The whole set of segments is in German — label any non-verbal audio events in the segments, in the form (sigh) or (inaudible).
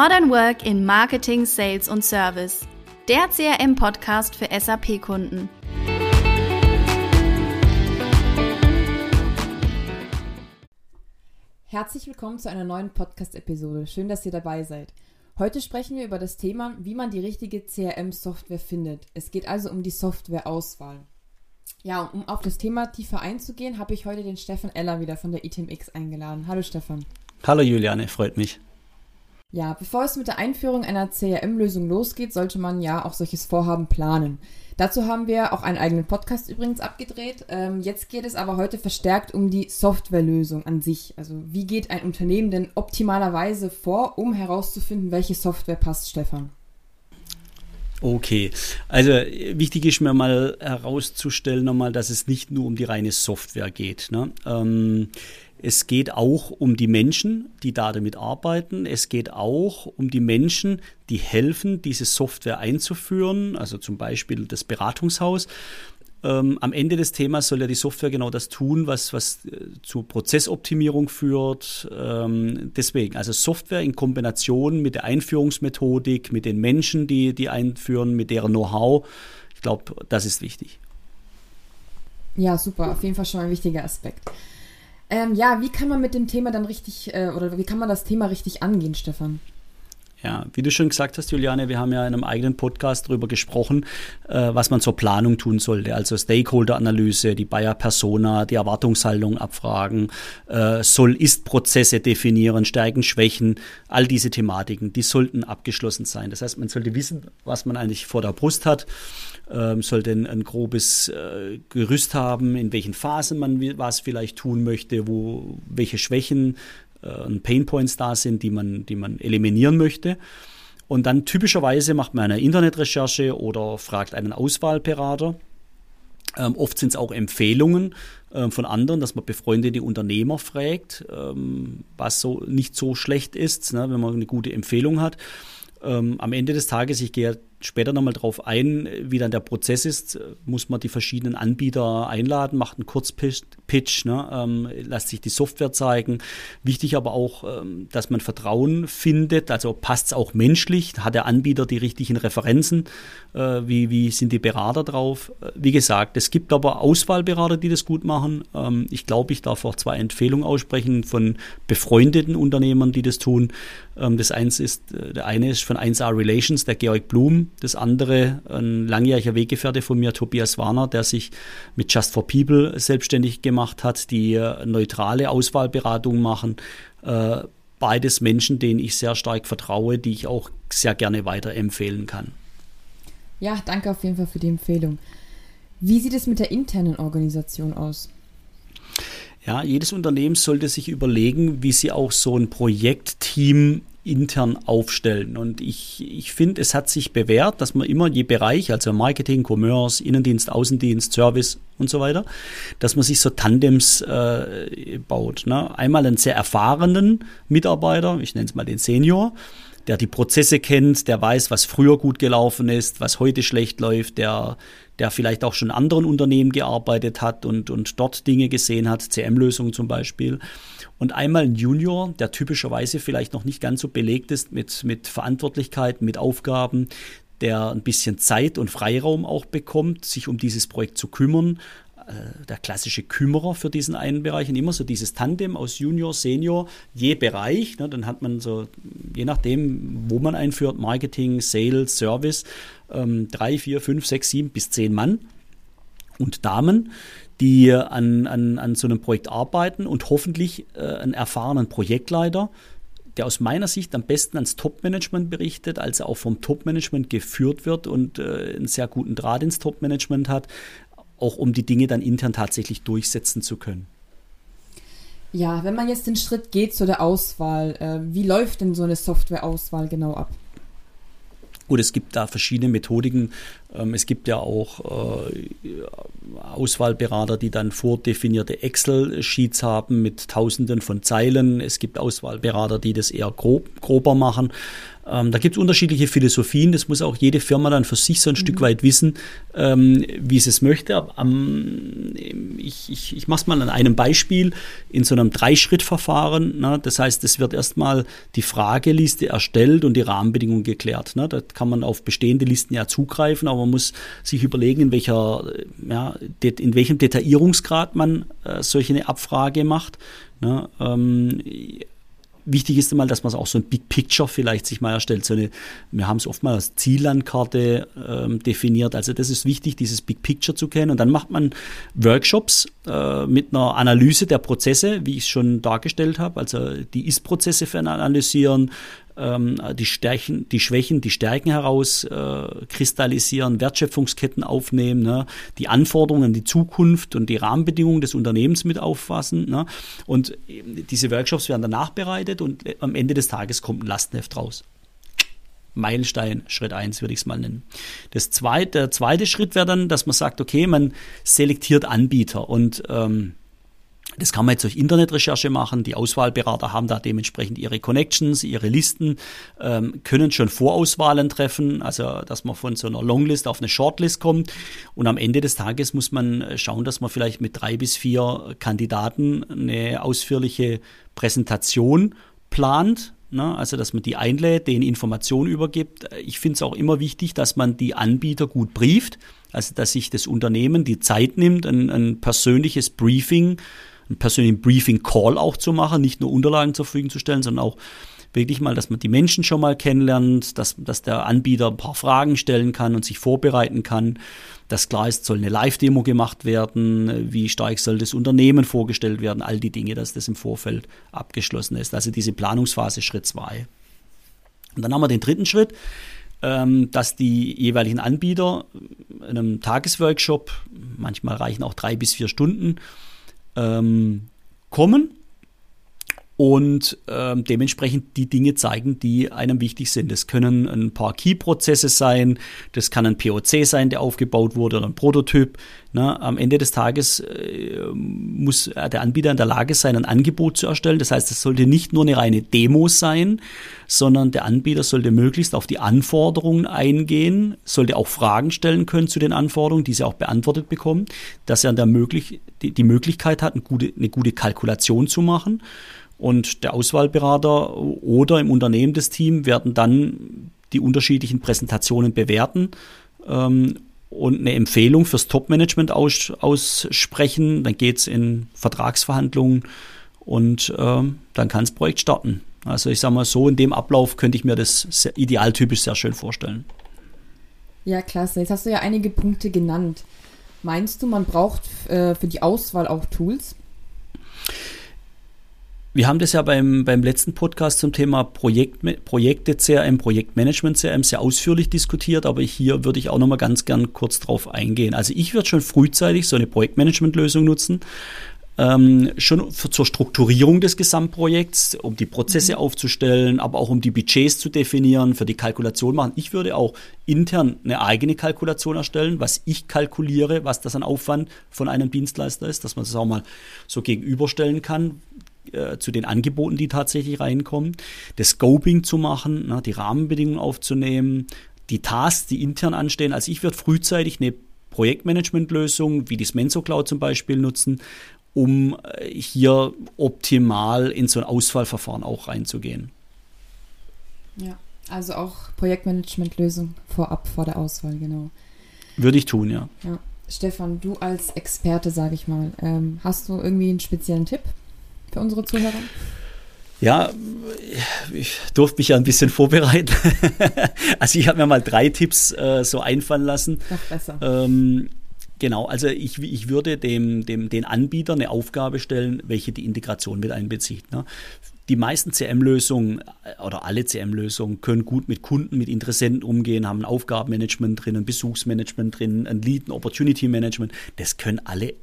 Modern Work in Marketing, Sales und Service. Der CRM-Podcast für SAP-Kunden. Herzlich willkommen zu einer neuen Podcast-Episode. Schön, dass ihr dabei seid. Heute sprechen wir über das Thema, wie man die richtige CRM-Software findet. Es geht also um die Softwareauswahl. Ja, um auf das Thema tiefer einzugehen, habe ich heute den Stefan Eller wieder von der ITMX eingeladen. Hallo Stefan. Hallo Juliane, freut mich. Ja, bevor es mit der Einführung einer CRM-Lösung losgeht, sollte man ja auch solches Vorhaben planen. Dazu haben wir auch einen eigenen Podcast übrigens abgedreht. Ähm, jetzt geht es aber heute verstärkt um die Softwarelösung an sich. Also wie geht ein Unternehmen denn optimalerweise vor, um herauszufinden, welche Software passt, Stefan? Okay, also wichtig ist mir mal herauszustellen nochmal, dass es nicht nur um die reine Software geht. Ne? Ähm, es geht auch um die Menschen, die da damit arbeiten. Es geht auch um die Menschen, die helfen, diese Software einzuführen, also zum Beispiel das Beratungshaus. Ähm, am Ende des Themas soll ja die Software genau das tun, was, was äh, zu Prozessoptimierung führt. Ähm, deswegen, also Software in Kombination mit der Einführungsmethodik, mit den Menschen, die die einführen, mit deren Know-how. Ich glaube, das ist wichtig. Ja, super. Auf jeden Fall schon ein wichtiger Aspekt. Ähm, ja, wie kann man mit dem Thema dann richtig, äh, oder wie kann man das Thema richtig angehen, Stefan? Ja, wie du schon gesagt hast, Juliane, wir haben ja in einem eigenen Podcast darüber gesprochen, äh, was man zur Planung tun sollte. Also Stakeholder-Analyse, die Buyer-Persona, die Erwartungshaltung abfragen, äh, Soll-Ist-Prozesse definieren, Stärken, Schwächen, all diese Thematiken, die sollten abgeschlossen sein. Das heißt, man sollte wissen, was man eigentlich vor der Brust hat, ähm, sollte ein, ein grobes äh, Gerüst haben, in welchen Phasen man was vielleicht tun möchte, wo welche Schwächen äh, Painpoints da sind, die man, die man eliminieren möchte. Und dann typischerweise macht man eine Internetrecherche oder fragt einen Auswahlberater. Ähm, oft sind es auch Empfehlungen ähm, von anderen, dass man befreundete Unternehmer fragt, ähm, was so nicht so schlecht ist, ne, wenn man eine gute Empfehlung hat. Ähm, am Ende des Tages, ich gehe später nochmal drauf ein, wie dann der Prozess ist, muss man die verschiedenen Anbieter einladen, macht einen Kurzpitch, ne, ähm, lässt sich die Software zeigen. Wichtig aber auch, ähm, dass man Vertrauen findet, also passt es auch menschlich, hat der Anbieter die richtigen Referenzen, äh, wie, wie sind die Berater drauf. Äh, wie gesagt, es gibt aber Auswahlberater, die das gut machen. Ähm, ich glaube, ich darf auch zwei Empfehlungen aussprechen von befreundeten Unternehmern, die das tun. Ähm, das eins ist, äh, der eine ist von 1A Relations, der Georg Blum, das andere, ein langjähriger Weggefährte von mir, Tobias Warner, der sich mit Just for People selbstständig gemacht hat, die neutrale Auswahlberatung machen. Äh, beides Menschen, denen ich sehr stark vertraue, die ich auch sehr gerne weiterempfehlen kann. Ja, danke auf jeden Fall für die Empfehlung. Wie sieht es mit der internen Organisation aus? Ja, jedes Unternehmen sollte sich überlegen, wie sie auch so ein Projektteam intern aufstellen. Und ich, ich finde, es hat sich bewährt, dass man immer je Bereich, also Marketing, Commerce, Innendienst, Außendienst, Service und so weiter, dass man sich so Tandems äh, baut. Ne? Einmal einen sehr erfahrenen Mitarbeiter, ich nenne es mal den Senior, der die Prozesse kennt, der weiß, was früher gut gelaufen ist, was heute schlecht läuft, der, der vielleicht auch schon in anderen Unternehmen gearbeitet hat und, und dort Dinge gesehen hat, CM-Lösungen zum Beispiel. Und einmal ein Junior, der typischerweise vielleicht noch nicht ganz so belegt ist mit, mit Verantwortlichkeiten, mit Aufgaben, der ein bisschen Zeit und Freiraum auch bekommt, sich um dieses Projekt zu kümmern. Äh, der klassische Kümmerer für diesen einen Bereich und immer so dieses Tandem aus Junior, Senior, je Bereich. Ne, dann hat man so, je nachdem, wo man einführt, Marketing, Sales, Service, ähm, drei, vier, fünf, sechs, sieben bis zehn Mann und Damen, die an, an, an so einem Projekt arbeiten und hoffentlich äh, einen erfahrenen Projektleiter, der aus meiner Sicht am besten ans Top-Management berichtet, als er auch vom Top-Management geführt wird und äh, einen sehr guten Draht ins Top-Management hat, auch um die Dinge dann intern tatsächlich durchsetzen zu können. Ja, wenn man jetzt den Schritt geht zu der Auswahl, äh, wie läuft denn so eine Software-Auswahl genau ab? Gut, es gibt da verschiedene Methodiken. Ähm, es gibt ja auch äh, Auswahlberater, die dann vordefinierte Excel-Sheets haben mit Tausenden von Zeilen. Es gibt Auswahlberater, die das eher grob, grober machen. Ähm, da gibt es unterschiedliche Philosophien. Das muss auch jede Firma dann für sich so ein mhm. Stück weit wissen, ähm, wie sie es möchte. ich, ich, ich mache es mal an einem Beispiel in so einem Dreischrittverfahren. Ne? Das heißt, es wird erstmal die Frageliste erstellt und die Rahmenbedingungen geklärt. Ne? Da kann man auf bestehende Listen ja zugreifen, aber man muss sich überlegen, in welcher, ja, in welchem Detaillierungsgrad man äh, solche eine Abfrage macht. Ne? Ähm, wichtig ist einmal, dass man auch so ein Big Picture vielleicht sich mal erstellt. So eine, wir haben es oft mal als Ziellandkarte ähm, definiert. Also das ist wichtig, dieses Big Picture zu kennen. Und dann macht man Workshops äh, mit einer Analyse der Prozesse, wie ich es schon dargestellt habe. Also die Ist-Prozesse analysieren, ähm, die, Stärken, die Schwächen, die Stärken herauskristallisieren, äh, Wertschöpfungsketten aufnehmen, ne? die Anforderungen die Zukunft und die Rahmenbedingungen des Unternehmens mit auffassen. Ne? Und diese Workshops werden dann nachbereitet und am Ende des Tages kommt ein Lastenheft raus. Meilenstein, Schritt 1 würde ich es mal nennen. Das zweite, der zweite Schritt wäre dann, dass man sagt, okay, man selektiert Anbieter und ähm, das kann man jetzt durch Internetrecherche machen. Die Auswahlberater haben da dementsprechend ihre Connections, ihre Listen, ähm, können schon Vorauswahlen treffen, also dass man von so einer Longlist auf eine Shortlist kommt. Und am Ende des Tages muss man schauen, dass man vielleicht mit drei bis vier Kandidaten eine ausführliche Präsentation plant. Ne? Also, dass man die einlädt, denen Informationen übergibt. Ich finde es auch immer wichtig, dass man die Anbieter gut brieft. Also, dass sich das Unternehmen die Zeit nimmt, ein, ein persönliches Briefing einen persönlichen Briefing-Call auch zu machen, nicht nur Unterlagen zur Verfügung zu stellen, sondern auch wirklich mal, dass man die Menschen schon mal kennenlernt, dass, dass der Anbieter ein paar Fragen stellen kann und sich vorbereiten kann. Dass klar ist, soll eine Live-Demo gemacht werden, wie stark soll das Unternehmen vorgestellt werden, all die Dinge, dass das im Vorfeld abgeschlossen ist. Also diese Planungsphase Schritt zwei. Und dann haben wir den dritten Schritt, ähm, dass die jeweiligen Anbieter in einem Tagesworkshop, manchmal reichen auch drei bis vier Stunden, ähm, kommen und ähm, dementsprechend die Dinge zeigen, die einem wichtig sind. Das können ein paar Key-Prozesse sein, das kann ein POC sein, der aufgebaut wurde oder ein Prototyp. Ne? Am Ende des Tages äh, muss der Anbieter in der Lage sein, ein Angebot zu erstellen. Das heißt, es sollte nicht nur eine reine Demo sein, sondern der Anbieter sollte möglichst auf die Anforderungen eingehen, sollte auch Fragen stellen können zu den Anforderungen, diese auch beantwortet bekommen, dass er dann möglich, die, die Möglichkeit hat, eine gute, eine gute Kalkulation zu machen und der Auswahlberater oder im Unternehmen des Teams werden dann die unterschiedlichen Präsentationen bewerten ähm, und eine Empfehlung fürs Top-Management aus, aussprechen. Dann geht es in Vertragsverhandlungen und ähm, dann kann das Projekt starten. Also ich sage mal so, in dem Ablauf könnte ich mir das sehr, idealtypisch sehr schön vorstellen. Ja, klasse. Jetzt hast du ja einige Punkte genannt. Meinst du, man braucht äh, für die Auswahl auch Tools? Wir haben das ja beim, beim letzten Podcast zum Thema Projekt, Projekte CRM, Projektmanagement CRM sehr ausführlich diskutiert, aber hier würde ich auch nochmal ganz gern kurz drauf eingehen. Also ich würde schon frühzeitig so eine Projektmanagement-Lösung nutzen, ähm, schon für, zur Strukturierung des Gesamtprojekts, um die Prozesse mhm. aufzustellen, aber auch um die Budgets zu definieren, für die Kalkulation machen. Ich würde auch intern eine eigene Kalkulation erstellen, was ich kalkuliere, was das an Aufwand von einem Dienstleister ist, dass man das auch mal so gegenüberstellen kann äh, zu den Angeboten, die tatsächlich reinkommen, das Scoping zu machen, ne, die Rahmenbedingungen aufzunehmen, die Tasks, die intern anstehen. Also ich würde frühzeitig eine Projektmanagementlösung wie die Smenso Cloud zum Beispiel nutzen, um äh, hier optimal in so ein Auswahlverfahren auch reinzugehen. Ja, also auch Projektmanagementlösung vorab vor der Auswahl, genau. Würde ich tun, ja. ja. Stefan, du als Experte, sage ich mal, ähm, hast du irgendwie einen speziellen Tipp für unsere Zuhörer? Ja, ich durfte mich ja ein bisschen vorbereiten. (laughs) also ich habe mir mal drei Tipps äh, so einfallen lassen. Noch besser. Ähm, genau, also ich, ich würde dem, dem, den Anbieter eine Aufgabe stellen, welche die Integration mit einbezieht. Ne? Die meisten CM-Lösungen äh, oder alle CM-Lösungen können gut mit Kunden, mit Interessenten umgehen, haben ein Aufgabenmanagement drin, ein Besuchsmanagement drin, ein Lead, ein Opportunity Management. Das können alle,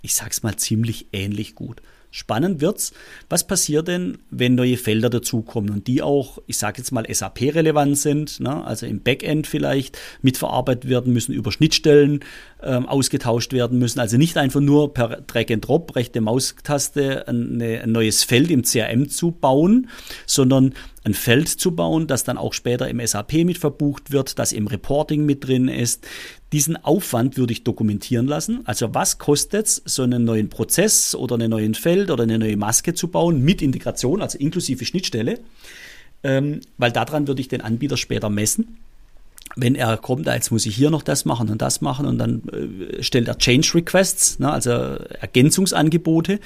ich sag's mal, ziemlich ähnlich gut. Spannend wird's. Was passiert denn, wenn neue Felder dazukommen und die auch, ich sage jetzt mal, SAP-relevant sind, ne? also im Backend vielleicht mitverarbeitet werden müssen, über Schnittstellen ähm, ausgetauscht werden müssen. Also nicht einfach nur per Drag and Drop, rechte Maustaste, eine, ein neues Feld im CRM zu bauen, sondern ein Feld zu bauen, das dann auch später im SAP mit verbucht wird, das im Reporting mit drin ist. Diesen Aufwand würde ich dokumentieren lassen. Also was kostet es, so einen neuen Prozess oder einen neuen Feld oder eine neue Maske zu bauen mit Integration, also inklusive Schnittstelle, ähm, weil daran würde ich den Anbieter später messen wenn er kommt, jetzt muss ich hier noch das machen und das machen und dann äh, stellt er Change Requests, ne, also Ergänzungsangebote,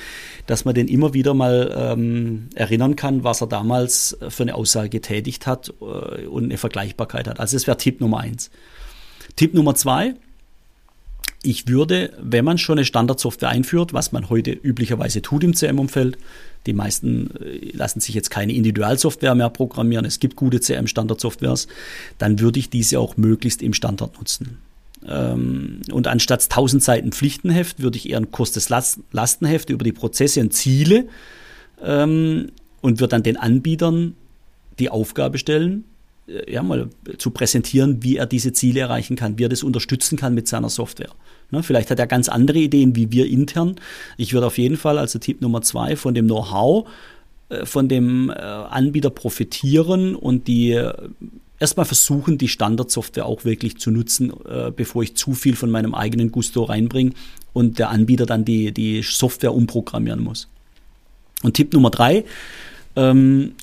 dass man den immer wieder mal ähm, erinnern kann, was er damals für eine Aussage getätigt hat äh, und eine Vergleichbarkeit hat. Also das wäre Tipp Nummer eins. Tipp Nummer zwei, ich würde, wenn man schon eine Standardsoftware einführt, was man heute üblicherweise tut im CM-Umfeld, die meisten äh, lassen sich jetzt keine Individualsoftware mehr programmieren. Es gibt gute CM-Standardsoftwares. Dann würde ich diese auch möglichst im Standard nutzen. Ähm, und anstatt 1000 Seiten Pflichtenheft würde ich eher ein kurzes Lastenheft über die Prozesse und Ziele ähm, und würde dann den Anbietern die Aufgabe stellen, ja, mal zu präsentieren, wie er diese Ziele erreichen kann, wie er das unterstützen kann mit seiner Software. Ne, vielleicht hat er ganz andere Ideen wie wir intern. Ich würde auf jeden Fall, also Tipp Nummer zwei, von dem Know-how äh, von dem äh, Anbieter profitieren und die äh, erstmal versuchen, die Standardsoftware auch wirklich zu nutzen, bevor ich zu viel von meinem eigenen Gusto reinbringe und der Anbieter dann die, die Software umprogrammieren muss. Und Tipp Nummer drei, ähm,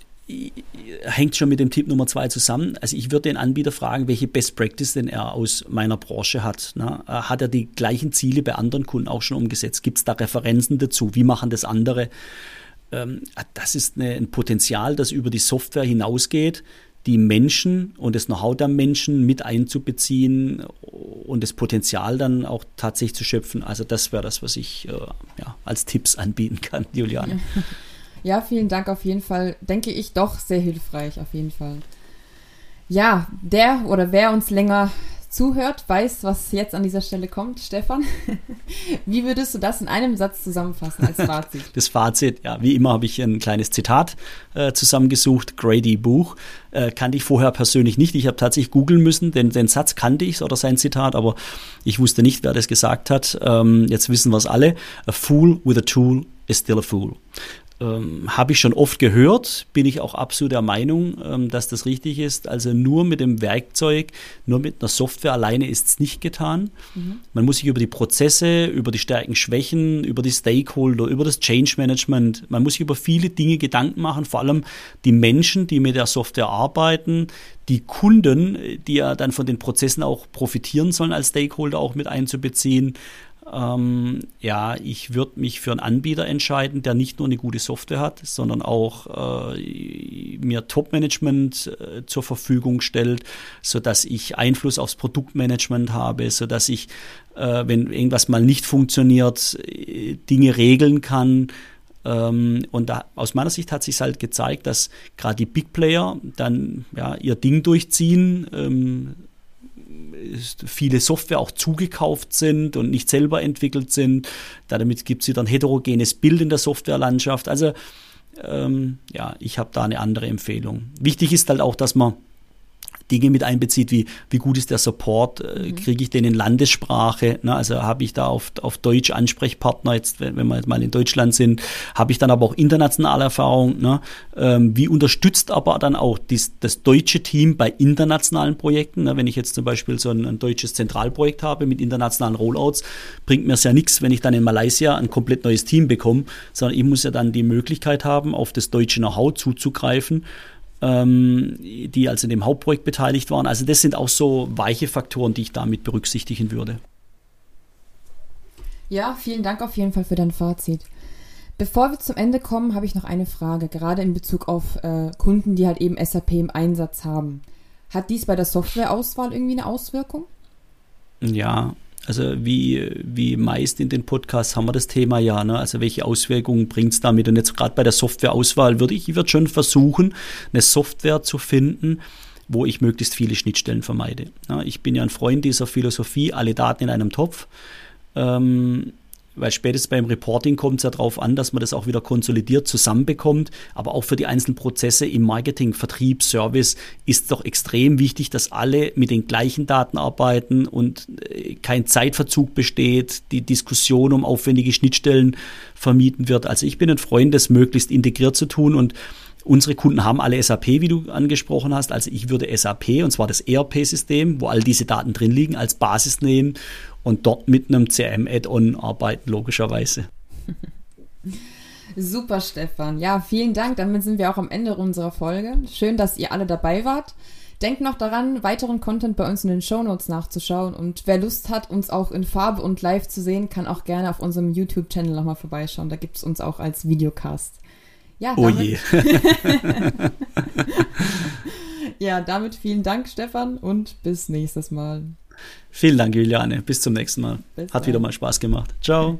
hängt schon mit dem Tipp Nummer zwei zusammen. Also ich würde den Anbieter fragen, welche Best Practice denn er aus meiner Branche hat. Ne? Hat er die gleichen Ziele bei anderen Kunden auch schon umgesetzt? Gibt es da Referenzen dazu? Wie machen das andere? Ähm, das ist eine, ein Potenzial, das über die Software hinausgeht, die Menschen und das Know-how der Menschen mit einzubeziehen und das Potenzial dann auch tatsächlich zu schöpfen. Also das wäre das, was ich äh, ja, als Tipps anbieten kann, Juliane. (laughs) Ja, vielen Dank auf jeden Fall. Denke ich doch sehr hilfreich, auf jeden Fall. Ja, der oder wer uns länger zuhört, weiß, was jetzt an dieser Stelle kommt. Stefan, (laughs) wie würdest du das in einem Satz zusammenfassen als Fazit? (laughs) Das Fazit, ja, wie immer habe ich ein kleines Zitat äh, zusammengesucht. Grady Buch äh, kannte ich vorher persönlich nicht. Ich habe tatsächlich googeln müssen, denn den Satz kannte ich oder sein Zitat, aber ich wusste nicht, wer das gesagt hat. Ähm, jetzt wissen wir es alle. A fool with a tool is still a fool ähm, habe ich schon oft gehört, bin ich auch absolut der Meinung, ähm, dass das richtig ist. Also nur mit dem Werkzeug, nur mit einer Software alleine ist es nicht getan. Mhm. Man muss sich über die Prozesse, über die Stärken, Schwächen, über die Stakeholder, über das Change Management, man muss sich über viele Dinge Gedanken machen, vor allem die Menschen, die mit der Software arbeiten, die Kunden, die ja dann von den Prozessen auch profitieren sollen als Stakeholder auch mit einzubeziehen. Ähm, ja, ich würde mich für einen Anbieter entscheiden, der nicht nur eine gute Software hat, sondern auch äh, mir Top-Management äh, zur Verfügung stellt, sodass ich Einfluss aufs Produktmanagement habe, sodass ich, äh, wenn irgendwas mal nicht funktioniert, äh, Dinge regeln kann. Ähm, und da, aus meiner Sicht hat sich halt gezeigt, dass gerade die Big Player dann ja, ihr Ding durchziehen, ähm, viele Software auch zugekauft sind und nicht selber entwickelt sind. Damit gibt es wieder ein heterogenes Bild in der Softwarelandschaft. Also ähm, ja, ich habe da eine andere Empfehlung. Wichtig ist halt auch, dass man Dinge mit einbezieht, wie wie gut ist der Support, äh, mhm. kriege ich den in Landessprache, ne? also habe ich da auf, auf Deutsch Ansprechpartner, jetzt wenn, wenn wir jetzt mal in Deutschland sind, habe ich dann aber auch internationale Erfahrung, ne? ähm, wie unterstützt aber dann auch dies, das deutsche Team bei internationalen Projekten, ne? wenn ich jetzt zum Beispiel so ein, ein deutsches Zentralprojekt habe mit internationalen Rollouts, bringt mir es ja nichts, wenn ich dann in Malaysia ein komplett neues Team bekomme, sondern ich muss ja dann die Möglichkeit haben, auf das deutsche Know-how zuzugreifen ähm, die also in dem Hauptprojekt beteiligt waren. Also das sind auch so weiche Faktoren, die ich damit berücksichtigen würde. Ja, vielen Dank auf jeden Fall für dein Fazit. Bevor wir zum Ende kommen, habe ich noch eine Frage, gerade in Bezug auf äh, Kunden, die halt eben SAP im Einsatz haben. Hat dies bei der Softwareauswahl irgendwie eine Auswirkung? Ja, also wie, wie meist in den Podcasts haben wir das Thema ja, ne? also welche Auswirkungen bringt es damit? Und jetzt gerade bei der Softwareauswahl würde ich, ich würde schon versuchen, eine Software zu finden, wo ich möglichst viele Schnittstellen vermeide. Ja, ich bin ja ein Freund dieser Philosophie, alle Daten in einem Topf. Ähm, weil spätestens beim Reporting kommt es ja darauf an, dass man das auch wieder konsolidiert zusammenbekommt. Aber auch für die einzelnen Prozesse im Marketing, Vertrieb, Service ist doch extrem wichtig, dass alle mit den gleichen Daten arbeiten und äh, kein Zeitverzug besteht, die Diskussion um aufwendige Schnittstellen vermieden wird. Also ich bin ein Freund, das möglichst integriert zu tun und Unsere Kunden haben alle SAP, wie du angesprochen hast. Also ich würde SAP, und zwar das ERP-System, wo all diese Daten drin liegen, als Basis nehmen und dort mit einem CRM-Add-on arbeiten, logischerweise. (laughs) Super, Stefan. Ja, vielen Dank. Damit sind wir auch am Ende unserer Folge. Schön, dass ihr alle dabei wart. Denkt noch daran, weiteren Content bei uns in den Show Notes nachzuschauen. Und wer Lust hat, uns auch in Farbe und live zu sehen, kann auch gerne auf unserem YouTube-Channel nochmal vorbeischauen. Da gibt es uns auch als Videocast. Ja, oh je. (laughs) (laughs) ja, damit vielen Dank, Stefan, und bis nächstes Mal. Vielen Dank, Juliane. Bis zum nächsten Mal. Bis Hat dann. wieder mal Spaß gemacht. Ciao.